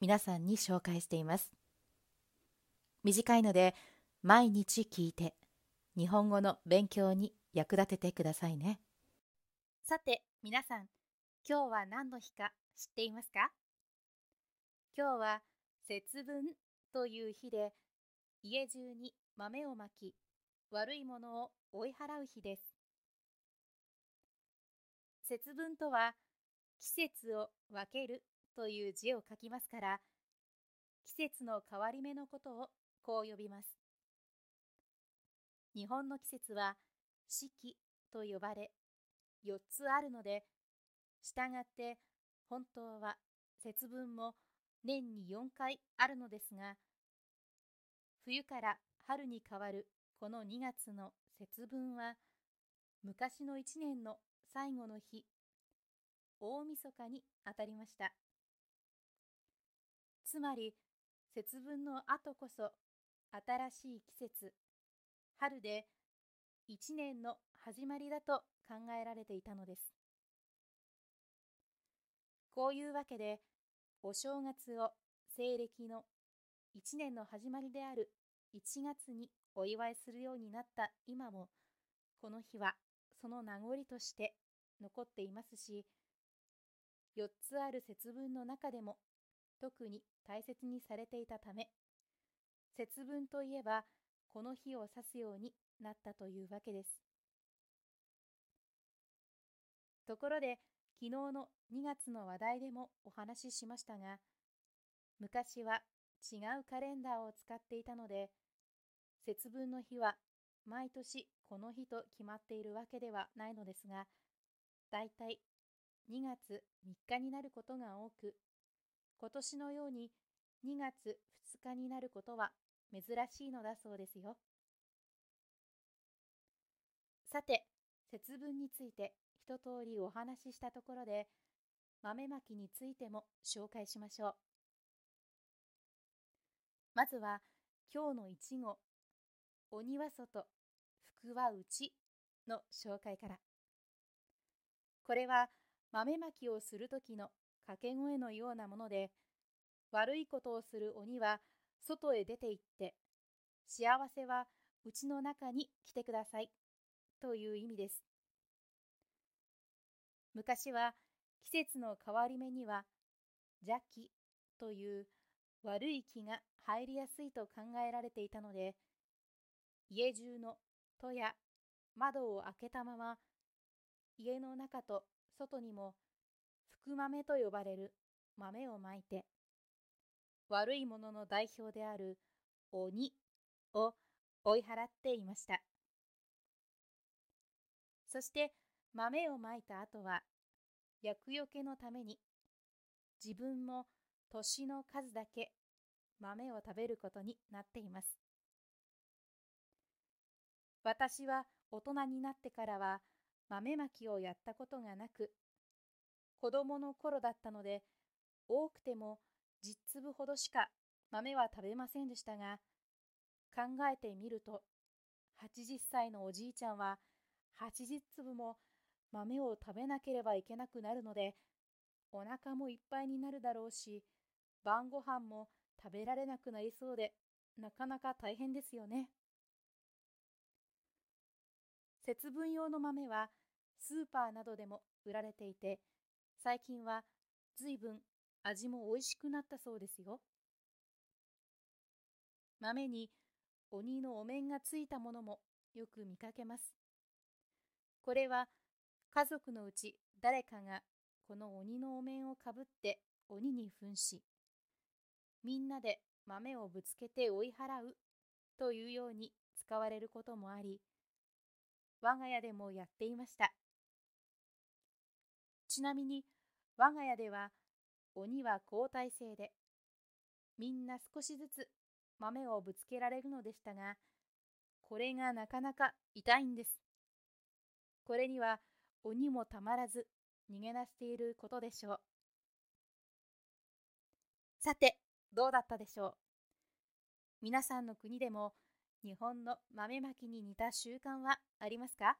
皆さんに紹介しています。短いので毎日聞いて日本語の勉強に役立ててくださいね。さて皆さん今日は何の日か知っていますか？今日は節分という日で家中に豆をまき悪いものを追い払う日です。節分とは季節を分けるという字を書きますから季節の変わり目のことをこう呼びます。日本の季節は四季と呼ばれ4つあるのでしたがって本当は節分も年に4回あるのですが冬から春に変わるこの2月の節分は昔の1年の最後の日大晦日にあたりました。つまり節分の後こそ新しい季節春で一年の始まりだと考えられていたのです。こういうわけでお正月を西暦の一年の始まりである1月にお祝いするようになった今もこの日はその名残として残っていますし4つある節分の中でも特に大切にされていたため節分といえばこの日を指すようになったというわけです。ところで昨日の2月の話題でもお話ししましたが昔は違うカレンダーを使っていたので節分の日は毎年この日と決まっているわけではないのですがだいたい2月3日になることが多く、今年のように2月2日になることは珍しいのだそうですよ。さて、節分について一通りお話ししたところで、豆まきについても紹介しましょう。まずは、今日の一語、鬼は外、福は内の紹介から。これは豆まきをする時の掛け声のようなもので、悪いことをする鬼は外へ出て行って、幸せはうちの中に来てくださいという意味です。昔は季節の変わり目には邪気という悪い気が入りやすいと考えられていたので、家中の戸や窓を開けたまま家の中と外にも豆と呼ばれる豆をまいて、悪いものの代表である鬼を追い払っていました。そして豆をまいた後は、厄除けのために自分も年の数だけ豆を食べることになっています。私は大人になってからは豆まきをやったことがなく、子供の頃だったので、多くても10粒ほどしか豆は食べませんでしたが、考えてみると、80歳のおじいちゃんは80粒も豆を食べなければいけなくなるので、お腹もいっぱいになるだろうし、晩ご飯も食べられなくなりそうで、なかなか大変ですよね。節分用の豆はスーパーなどでも売られていて、最近は随分味も美味しくなったそうですよ。豆に鬼のお面がついたものもよく見かけます。これは家族のうち誰かがこの鬼のお面をかぶって鬼に扮し、みんなで豆をぶつけて追い払うというように使われることもあり、我が家でもやっていました。ちなみに我が家では鬼は交代制で、みんな少しずつ豆をぶつけられるのでしたが、これがなかなか痛いんです。これには鬼もたまらず逃げ出していることでしょう。さて、どうだったでしょう。皆さんの国でも日本の豆まきに似た習慣はありますか？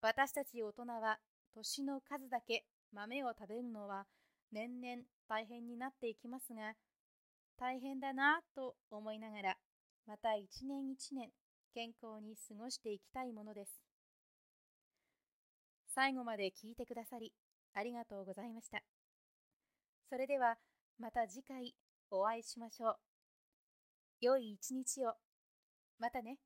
私たち大人は年の数だけ豆を食べるのは年々大変になっていきますが、大変だなぁと思いながら、また一年一年健康に過ごしていきたいものです。最後まで聞いてくださり、ありがとうございました。それでは、また次回お会いしましょう。良い一日を。またね。